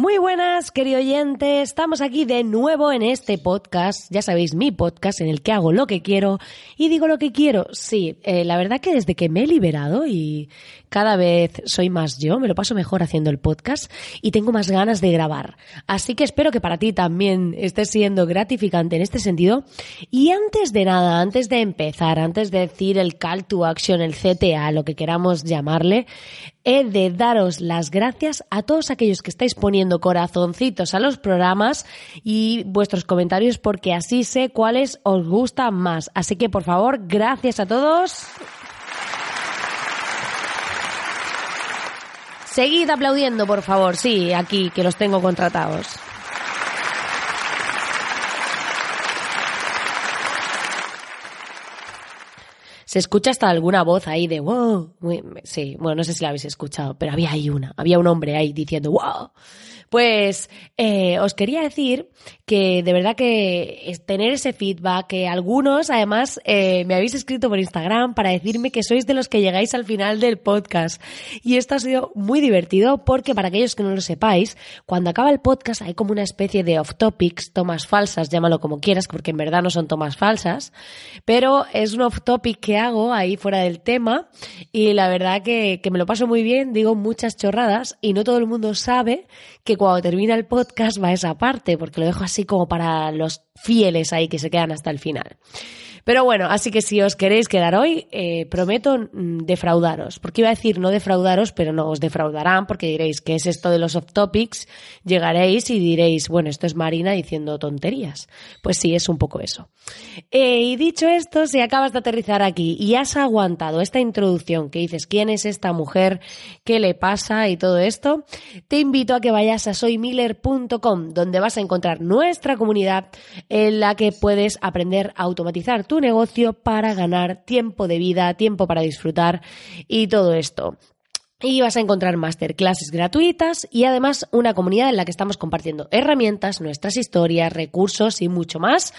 Muy buenas, querido oyente. Estamos aquí de nuevo en este podcast. Ya sabéis, mi podcast en el que hago lo que quiero y digo lo que quiero. Sí, eh, la verdad que desde que me he liberado y cada vez soy más yo, me lo paso mejor haciendo el podcast y tengo más ganas de grabar. Así que espero que para ti también esté siendo gratificante en este sentido. Y antes de nada, antes de empezar, antes de decir el call to action, el CTA, lo que queramos llamarle, he de daros las gracias a todos aquellos que estáis poniendo corazoncitos a los programas y vuestros comentarios porque así sé cuáles os gustan más. Así que por favor, gracias a todos. Seguid aplaudiendo, por favor. Sí, aquí, que los tengo contratados. Se escucha hasta alguna voz ahí de wow. Sí, bueno, no sé si la habéis escuchado, pero había ahí una, había un hombre ahí diciendo wow. Pues eh, os quería decir que de verdad que tener ese feedback, que algunos además eh, me habéis escrito por Instagram para decirme que sois de los que llegáis al final del podcast. Y esto ha sido muy divertido porque para aquellos que no lo sepáis, cuando acaba el podcast hay como una especie de off topics, tomas falsas, llámalo como quieras, porque en verdad no son tomas falsas, pero es un off topic que hago ahí fuera del tema y la verdad que, que me lo paso muy bien, digo muchas chorradas y no todo el mundo sabe que cuando termina el podcast va esa parte, porque lo dejo así como para los fieles ahí que se quedan hasta el final. Pero bueno, así que si os queréis quedar hoy, eh, prometo mm, defraudaros. Porque iba a decir no defraudaros, pero no os defraudarán porque diréis que es esto de los off topics. Llegaréis y diréis, bueno, esto es Marina diciendo tonterías. Pues sí, es un poco eso. Eh, y dicho esto, si acabas de aterrizar aquí y has aguantado esta introducción que dices quién es esta mujer, qué le pasa y todo esto, te invito a que vayas a soymiller.com, donde vas a encontrar nuestra comunidad en la que puedes aprender a automatizar tu negocio para ganar tiempo de vida, tiempo para disfrutar y todo esto. Y vas a encontrar masterclasses gratuitas y además una comunidad en la que estamos compartiendo herramientas, nuestras historias, recursos y mucho más.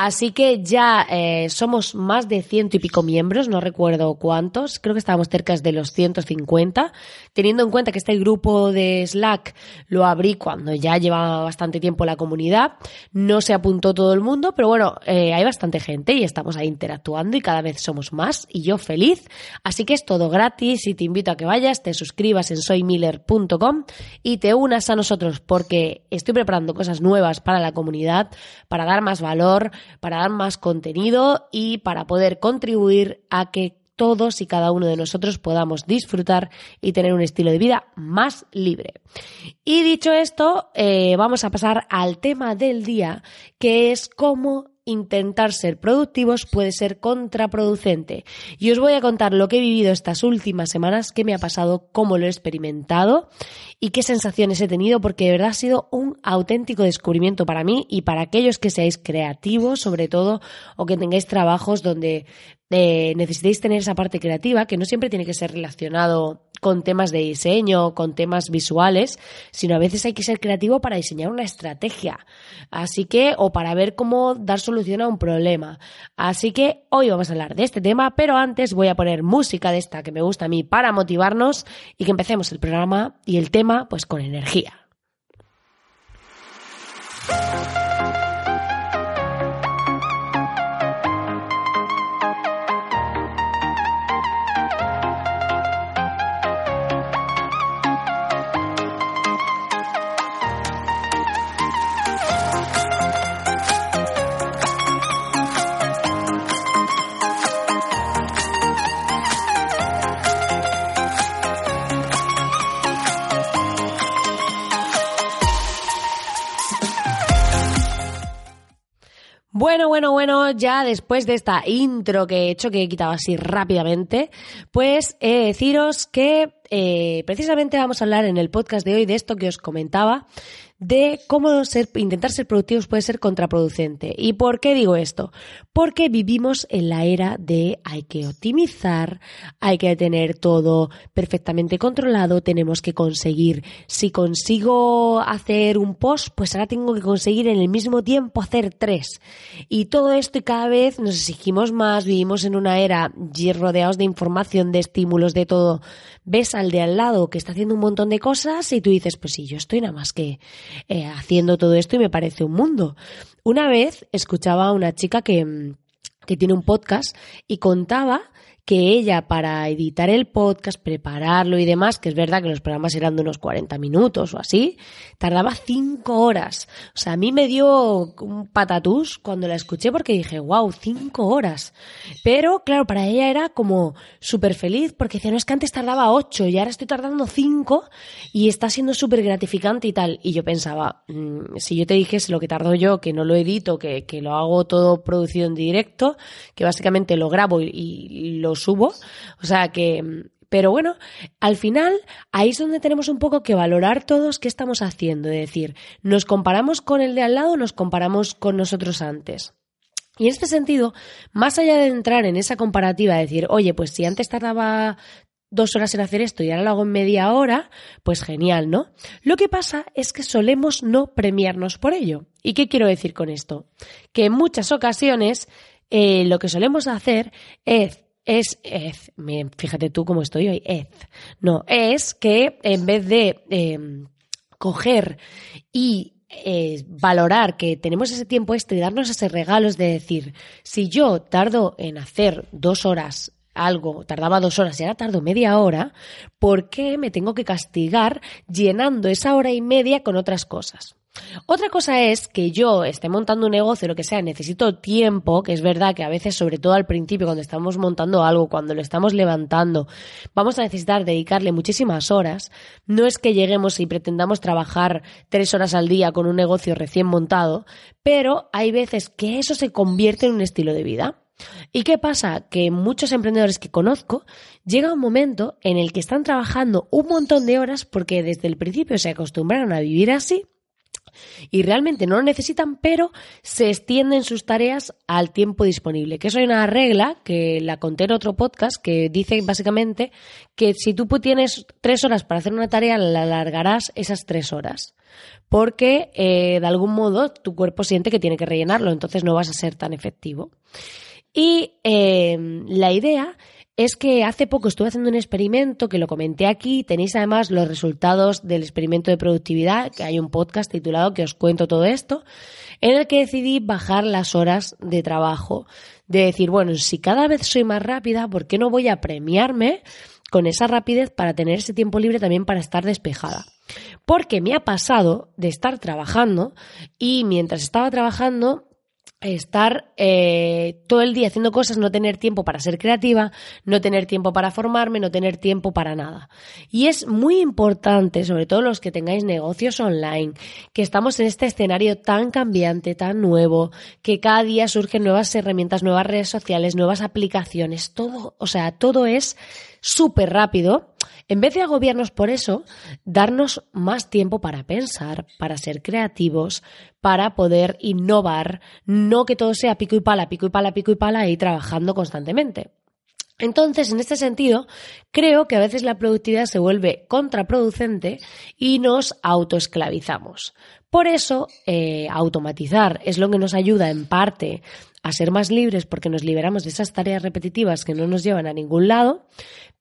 Así que ya eh, somos más de ciento y pico miembros, no recuerdo cuántos, creo que estábamos cerca de los 150, teniendo en cuenta que este grupo de Slack lo abrí cuando ya llevaba bastante tiempo la comunidad, no se apuntó todo el mundo, pero bueno, eh, hay bastante gente y estamos ahí interactuando y cada vez somos más y yo feliz, así que es todo gratis y te invito a que vayas, te suscribas en soymiller.com y te unas a nosotros porque estoy preparando cosas nuevas para la comunidad, para dar más valor, para dar más contenido y para poder contribuir a que todos y cada uno de nosotros podamos disfrutar y tener un estilo de vida más libre. Y dicho esto, eh, vamos a pasar al tema del día, que es cómo intentar ser productivos puede ser contraproducente. Y os voy a contar lo que he vivido estas últimas semanas, qué me ha pasado, cómo lo he experimentado y qué sensaciones he tenido, porque de verdad ha sido un auténtico descubrimiento para mí y para aquellos que seáis creativos, sobre todo, o que tengáis trabajos donde eh, necesitéis tener esa parte creativa, que no siempre tiene que ser relacionado con temas de diseño, con temas visuales, sino a veces hay que ser creativo para diseñar una estrategia. Así que, o para ver cómo dar solución a un problema. Así que hoy vamos a hablar de este tema, pero antes voy a poner música de esta que me gusta a mí para motivarnos y que empecemos el programa y el tema pues con energía. Bueno, bueno, bueno, ya después de esta intro que he hecho, que he quitado así rápidamente, pues he deciros que eh, precisamente vamos a hablar en el podcast de hoy de esto que os comentaba, de cómo ser, intentar ser productivos puede ser contraproducente. ¿Y por qué digo esto? Porque vivimos en la era de hay que optimizar, hay que tener todo perfectamente controlado, tenemos que conseguir, si consigo hacer un post, pues ahora tengo que conseguir en el mismo tiempo hacer tres. Y todo esto y cada vez nos exigimos más, vivimos en una era rodeados de información, de estímulos, de todo. Ves al de al lado que está haciendo un montón de cosas y tú dices, pues sí, yo estoy nada más que eh, haciendo todo esto y me parece un mundo. Una vez escuchaba a una chica que, que tiene un podcast y contaba que ella para editar el podcast, prepararlo y demás, que es verdad que los programas eran de unos 40 minutos o así, tardaba 5 horas. O sea, a mí me dio un patatús cuando la escuché porque dije, wow, 5 horas. Pero claro, para ella era como súper feliz porque decía, no es que antes tardaba 8 y ahora estoy tardando 5 y está siendo súper gratificante y tal. Y yo pensaba, mm, si yo te dijese lo que tardo yo, que no lo edito, que, que lo hago todo producido en directo, que básicamente lo grabo y, y lo subo. O sea que, pero bueno, al final ahí es donde tenemos un poco que valorar todos qué estamos haciendo. Es decir, ¿nos comparamos con el de al lado nos comparamos con nosotros antes? Y en este sentido, más allá de entrar en esa comparativa, de decir, oye, pues si antes tardaba dos horas en hacer esto y ahora lo hago en media hora, pues genial, ¿no? Lo que pasa es que solemos no premiarnos por ello. ¿Y qué quiero decir con esto? Que en muchas ocasiones eh, lo que solemos hacer es es, fíjate tú cómo estoy hoy, es, no, es que en vez de em, coger y eh, valorar que tenemos ese tiempo extra y darnos ese regalo es de decir, si yo tardo en hacer dos horas algo, tardaba dos horas y ahora tardo media hora, ¿por qué me tengo que castigar llenando esa hora y media con otras cosas? Otra cosa es que yo esté montando un negocio, lo que sea, necesito tiempo, que es verdad que a veces, sobre todo al principio, cuando estamos montando algo, cuando lo estamos levantando, vamos a necesitar dedicarle muchísimas horas. No es que lleguemos y pretendamos trabajar tres horas al día con un negocio recién montado, pero hay veces que eso se convierte en un estilo de vida. ¿Y qué pasa? Que muchos emprendedores que conozco llega un momento en el que están trabajando un montón de horas porque desde el principio se acostumbraron a vivir así y realmente no lo necesitan, pero se extienden sus tareas al tiempo disponible. Que eso hay una regla que la conté en otro podcast que dice básicamente que si tú tienes tres horas para hacer una tarea, la alargarás esas tres horas. Porque eh, de algún modo tu cuerpo siente que tiene que rellenarlo, entonces no vas a ser tan efectivo. Y eh, la idea es que hace poco estuve haciendo un experimento que lo comenté aquí. Tenéis además los resultados del experimento de productividad, que hay un podcast titulado que os cuento todo esto, en el que decidí bajar las horas de trabajo. De decir, bueno, si cada vez soy más rápida, ¿por qué no voy a premiarme con esa rapidez para tener ese tiempo libre también para estar despejada? Porque me ha pasado de estar trabajando y mientras estaba trabajando estar eh, todo el día haciendo cosas, no tener tiempo para ser creativa, no tener tiempo para formarme, no tener tiempo para nada. Y es muy importante, sobre todo los que tengáis negocios online, que estamos en este escenario tan cambiante, tan nuevo, que cada día surgen nuevas herramientas, nuevas redes sociales, nuevas aplicaciones, todo, o sea, todo es súper rápido en vez de agobiarnos por eso, darnos más tiempo para pensar, para ser creativos, para poder innovar, no que todo sea pico y pala, pico y pala, pico y pala y trabajando constantemente. Entonces, en este sentido, creo que a veces la productividad se vuelve contraproducente y nos autoesclavizamos. Por eso, eh, automatizar es lo que nos ayuda en parte a ser más libres porque nos liberamos de esas tareas repetitivas que no nos llevan a ningún lado,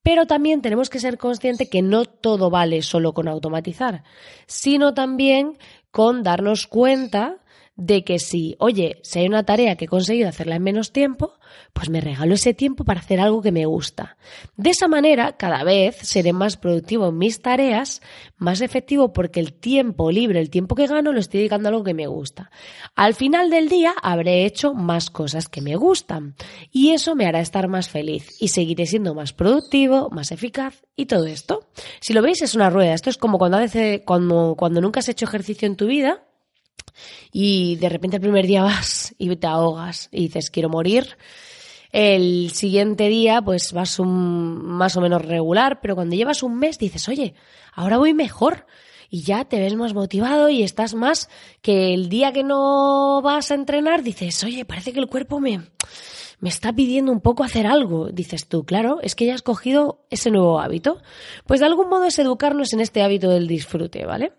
pero también tenemos que ser conscientes que no todo vale solo con automatizar, sino también con darnos cuenta de que si, oye, si hay una tarea que he conseguido hacerla en menos tiempo, pues me regalo ese tiempo para hacer algo que me gusta. De esa manera, cada vez seré más productivo en mis tareas, más efectivo porque el tiempo libre, el tiempo que gano, lo estoy dedicando a algo que me gusta. Al final del día habré hecho más cosas que me gustan y eso me hará estar más feliz y seguiré siendo más productivo, más eficaz y todo esto. Si lo veis es una rueda, esto es como cuando, cuando, cuando nunca has hecho ejercicio en tu vida y de repente el primer día vas y te ahogas y dices quiero morir. El siguiente día pues vas un, más o menos regular, pero cuando llevas un mes dices, oye, ahora voy mejor y ya te ves más motivado y estás más que el día que no vas a entrenar dices, oye, parece que el cuerpo me, me está pidiendo un poco hacer algo. Dices tú, claro, es que ya has cogido ese nuevo hábito. Pues de algún modo es educarnos en este hábito del disfrute, ¿vale?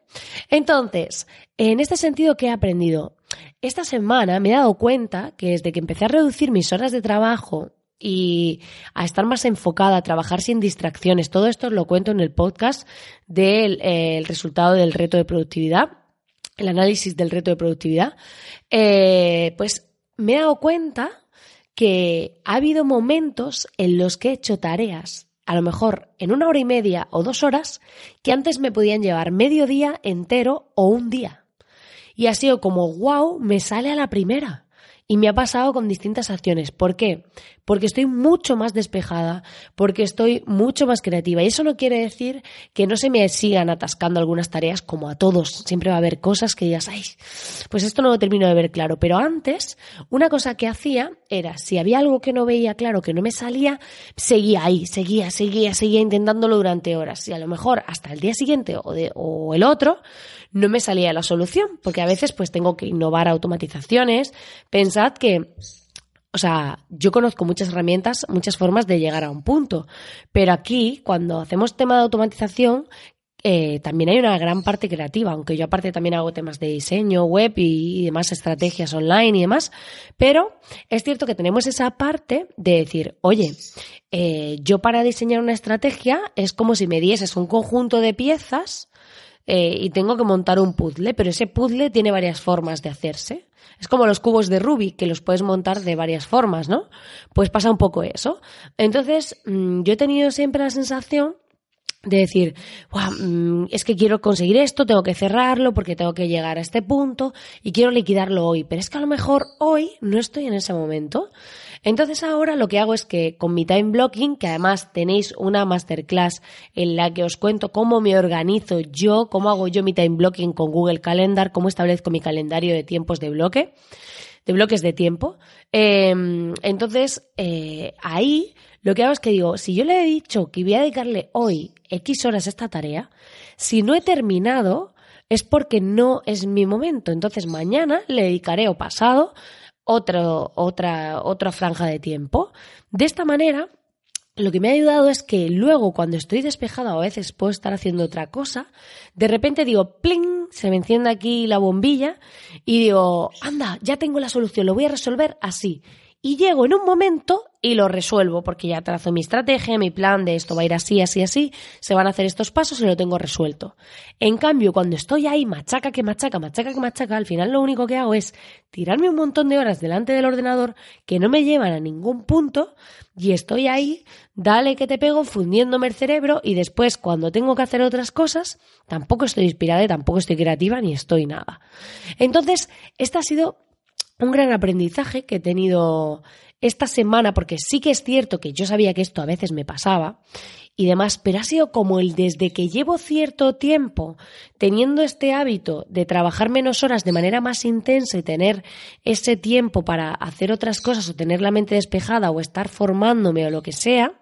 Entonces, en este sentido, ¿qué he aprendido? Esta semana me he dado cuenta que desde que empecé a reducir mis horas de trabajo y a estar más enfocada, a trabajar sin distracciones, todo esto lo cuento en el podcast del eh, resultado del reto de productividad, el análisis del reto de productividad, eh, pues me he dado cuenta que ha habido momentos en los que he hecho tareas, a lo mejor en una hora y media o dos horas, que antes me podían llevar medio día entero o un día. Y ha sido como, wow, me sale a la primera. Y me ha pasado con distintas acciones. ¿Por qué? Porque estoy mucho más despejada, porque estoy mucho más creativa. Y eso no quiere decir que no se me sigan atascando algunas tareas como a todos. Siempre va a haber cosas que digas, ay, pues esto no lo termino de ver claro. Pero antes, una cosa que hacía era, si había algo que no veía claro, que no me salía, seguía ahí, seguía, seguía, seguía intentándolo durante horas. Y a lo mejor hasta el día siguiente o, de, o el otro, no me salía la solución, porque a veces pues tengo que innovar automatizaciones. Pensad que o sea, yo conozco muchas herramientas, muchas formas de llegar a un punto, pero aquí, cuando hacemos tema de automatización, eh, también hay una gran parte creativa, aunque yo aparte también hago temas de diseño, web y, demás estrategias online y demás, pero es cierto que tenemos esa parte de decir, oye, eh, yo para diseñar una estrategia es como si me dieses un conjunto de piezas eh, y tengo que montar un puzzle, pero ese puzzle tiene varias formas de hacerse. Es como los cubos de Rubik, que los puedes montar de varias formas, ¿no? Pues pasa un poco eso. Entonces, mm, yo he tenido siempre la sensación de decir, mm, es que quiero conseguir esto, tengo que cerrarlo porque tengo que llegar a este punto y quiero liquidarlo hoy, pero es que a lo mejor hoy no estoy en ese momento. Entonces ahora lo que hago es que con mi time blocking, que además tenéis una masterclass en la que os cuento cómo me organizo yo, cómo hago yo mi time blocking con Google Calendar, cómo establezco mi calendario de tiempos de bloque, de bloques de tiempo. Em, entonces eh, ahí lo que hago es que digo, si yo le he dicho que voy a dedicarle hoy X horas a esta tarea, si no he terminado, es porque no es mi momento. Entonces mañana le dedicaré o pasado otro, otra, otra franja de tiempo. De esta manera, lo que me ha ayudado es que luego, cuando estoy despejada o a veces puedo estar haciendo otra cosa, de repente digo, pling, se me enciende aquí la bombilla y digo, anda, ya tengo la solución, lo voy a resolver así y llego en un momento y lo resuelvo porque ya trazo mi estrategia, mi plan de esto va a ir así, así, así, se van a hacer estos pasos y lo tengo resuelto. En cambio, cuando estoy ahí, machaca que machaca, machaca que machaca, al final lo único que hago es tirarme un montón de horas delante del ordenador que no me llevan a ningún punto y estoy ahí, dale que te pego, fundiéndome el cerebro y después cuando tengo que hacer otras cosas, tampoco estoy inspirada y tampoco estoy creativa ni estoy nada. Entonces, esta ha sido un gran aprendizaje que he tenido esta semana, porque sí que es cierto que yo sabía que esto a veces me pasaba y demás, pero ha sido como el desde que llevo cierto tiempo teniendo este hábito de trabajar menos horas de manera más intensa y tener ese tiempo para hacer otras cosas o tener la mente despejada o estar formándome o lo que sea,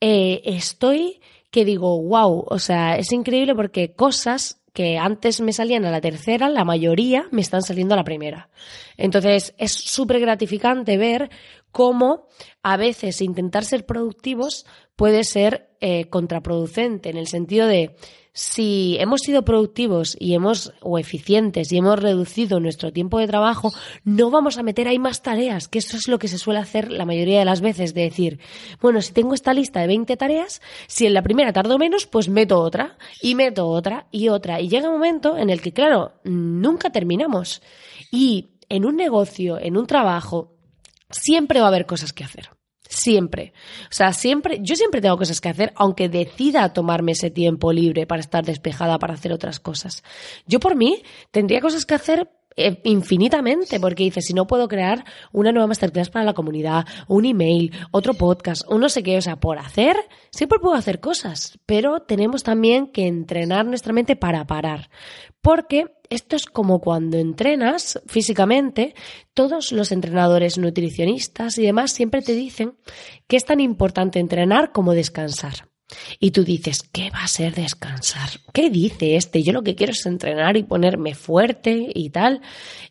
eh, estoy que digo, wow, o sea, es increíble porque cosas que antes me salían a la tercera, la mayoría me están saliendo a la primera. Entonces es súper gratificante ver cómo a veces intentar ser productivos puede ser eh, contraproducente en el sentido de si hemos sido productivos y hemos o eficientes y hemos reducido nuestro tiempo de trabajo, no vamos a meter ahí más tareas, que eso es lo que se suele hacer la mayoría de las veces, de decir, bueno, si tengo esta lista de 20 tareas, si en la primera tardo menos, pues meto otra y meto otra y otra. Y llega un momento en el que, claro, nunca terminamos. Y en un negocio, en un trabajo, siempre va a haber cosas que hacer. Siempre. O sea, siempre, yo siempre tengo cosas que hacer, aunque decida tomarme ese tiempo libre para estar despejada, para hacer otras cosas. Yo por mí tendría cosas que hacer eh, infinitamente, porque dices, si no puedo crear una nueva masterclass para la comunidad, un email, otro podcast, o no sé qué, o sea, por hacer, siempre puedo hacer cosas, pero tenemos también que entrenar nuestra mente para parar. Porque esto es como cuando entrenas físicamente, todos los entrenadores nutricionistas y demás siempre te dicen que es tan importante entrenar como descansar. Y tú dices, ¿qué va a ser descansar? ¿Qué dice este? Yo lo que quiero es entrenar y ponerme fuerte y tal,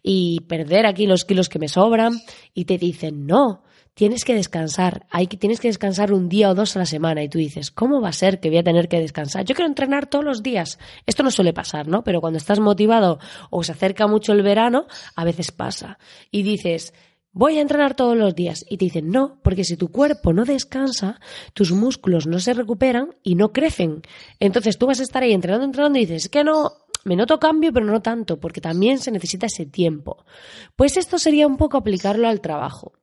y perder aquí los kilos que me sobran. Y te dicen, no, tienes que descansar, que, tienes que descansar un día o dos a la semana. Y tú dices, ¿cómo va a ser que voy a tener que descansar? Yo quiero entrenar todos los días. Esto no suele pasar, ¿no? Pero cuando estás motivado o se acerca mucho el verano, a veces pasa. Y dices, voy a entrenar todos los días. Y te dicen, no, porque si tu cuerpo no descansa, tus músculos no se recuperan y no crecen. Entonces tú vas a estar ahí entrenando, entrenando y dices, que no, me noto cambio, pero no tanto, porque también se necesita ese tiempo. Pues esto sería un poco aplicarlo al trabajo.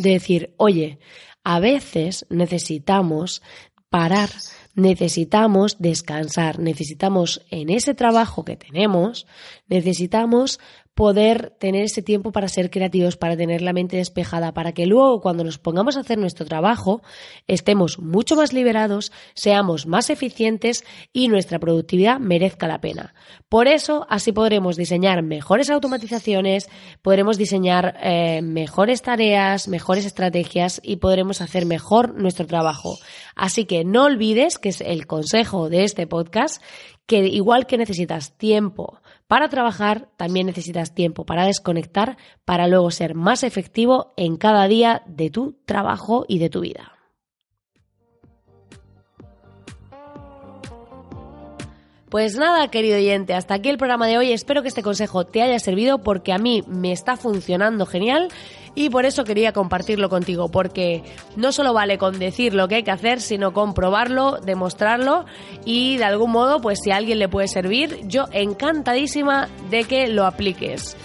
De decir, oye, a veces necesitamos parar, necesitamos descansar, necesitamos en ese trabajo que tenemos, necesitamos poder tener ese tiempo para ser creativos, para tener la mente despejada, para que luego cuando nos pongamos a hacer nuestro trabajo estemos mucho más liberados, seamos más eficientes y nuestra productividad merezca la pena. Por eso así podremos diseñar mejores automatizaciones, podremos diseñar eh, mejores tareas, mejores estrategias y podremos hacer mejor nuestro trabajo. Así que no olvides, que es el consejo de este podcast, que igual que necesitas tiempo para trabajar, también necesitas tiempo para desconectar, para luego ser más efectivo en cada día de tu trabajo y de tu vida. Pues nada, querido oyente, hasta aquí el programa de hoy. Espero que este consejo te haya servido porque a mí me está funcionando genial y por eso quería compartirlo contigo, porque no solo vale con decir lo que hay que hacer, sino comprobarlo, demostrarlo y de algún modo, pues si a alguien le puede servir, yo encantadísima de que lo apliques.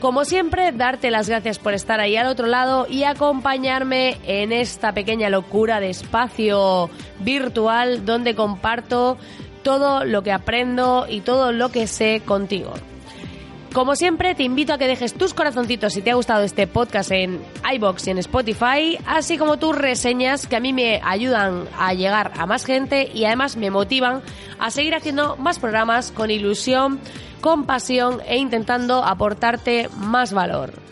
Como siempre, darte las gracias por estar ahí al otro lado y acompañarme en esta pequeña locura de espacio virtual donde comparto todo lo que aprendo y todo lo que sé contigo. Como siempre, te invito a que dejes tus corazoncitos si te ha gustado este podcast en iBox y en Spotify, así como tus reseñas que a mí me ayudan a llegar a más gente y además me motivan a seguir haciendo más programas con ilusión, con pasión e intentando aportarte más valor.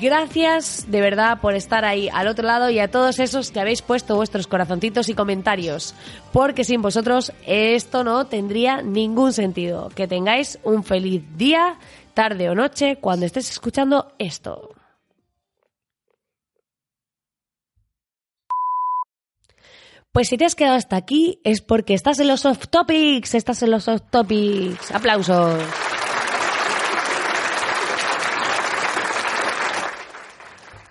Gracias de verdad por estar ahí al otro lado y a todos esos que habéis puesto vuestros corazoncitos y comentarios, porque sin vosotros esto no tendría ningún sentido. Que tengáis un feliz día, tarde o noche cuando estés escuchando esto. Pues si te has quedado hasta aquí es porque estás en los soft topics, estás en los soft topics. Aplausos.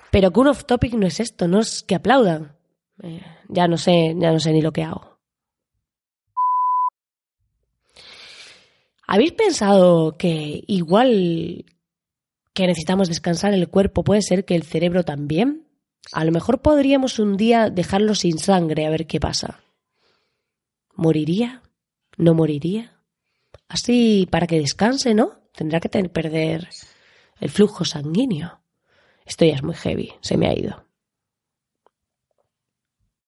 Pero que un off topic no es esto, no es que aplaudan. Eh, ya no sé, ya no sé ni lo que hago. ¿Habéis pensado que igual que necesitamos descansar el cuerpo, puede ser que el cerebro también? A lo mejor podríamos un día dejarlo sin sangre a ver qué pasa. ¿Moriría? ¿No moriría? Así para que descanse, ¿no? Tendrá que perder el flujo sanguíneo. Esto ya es muy heavy, se me ha ido.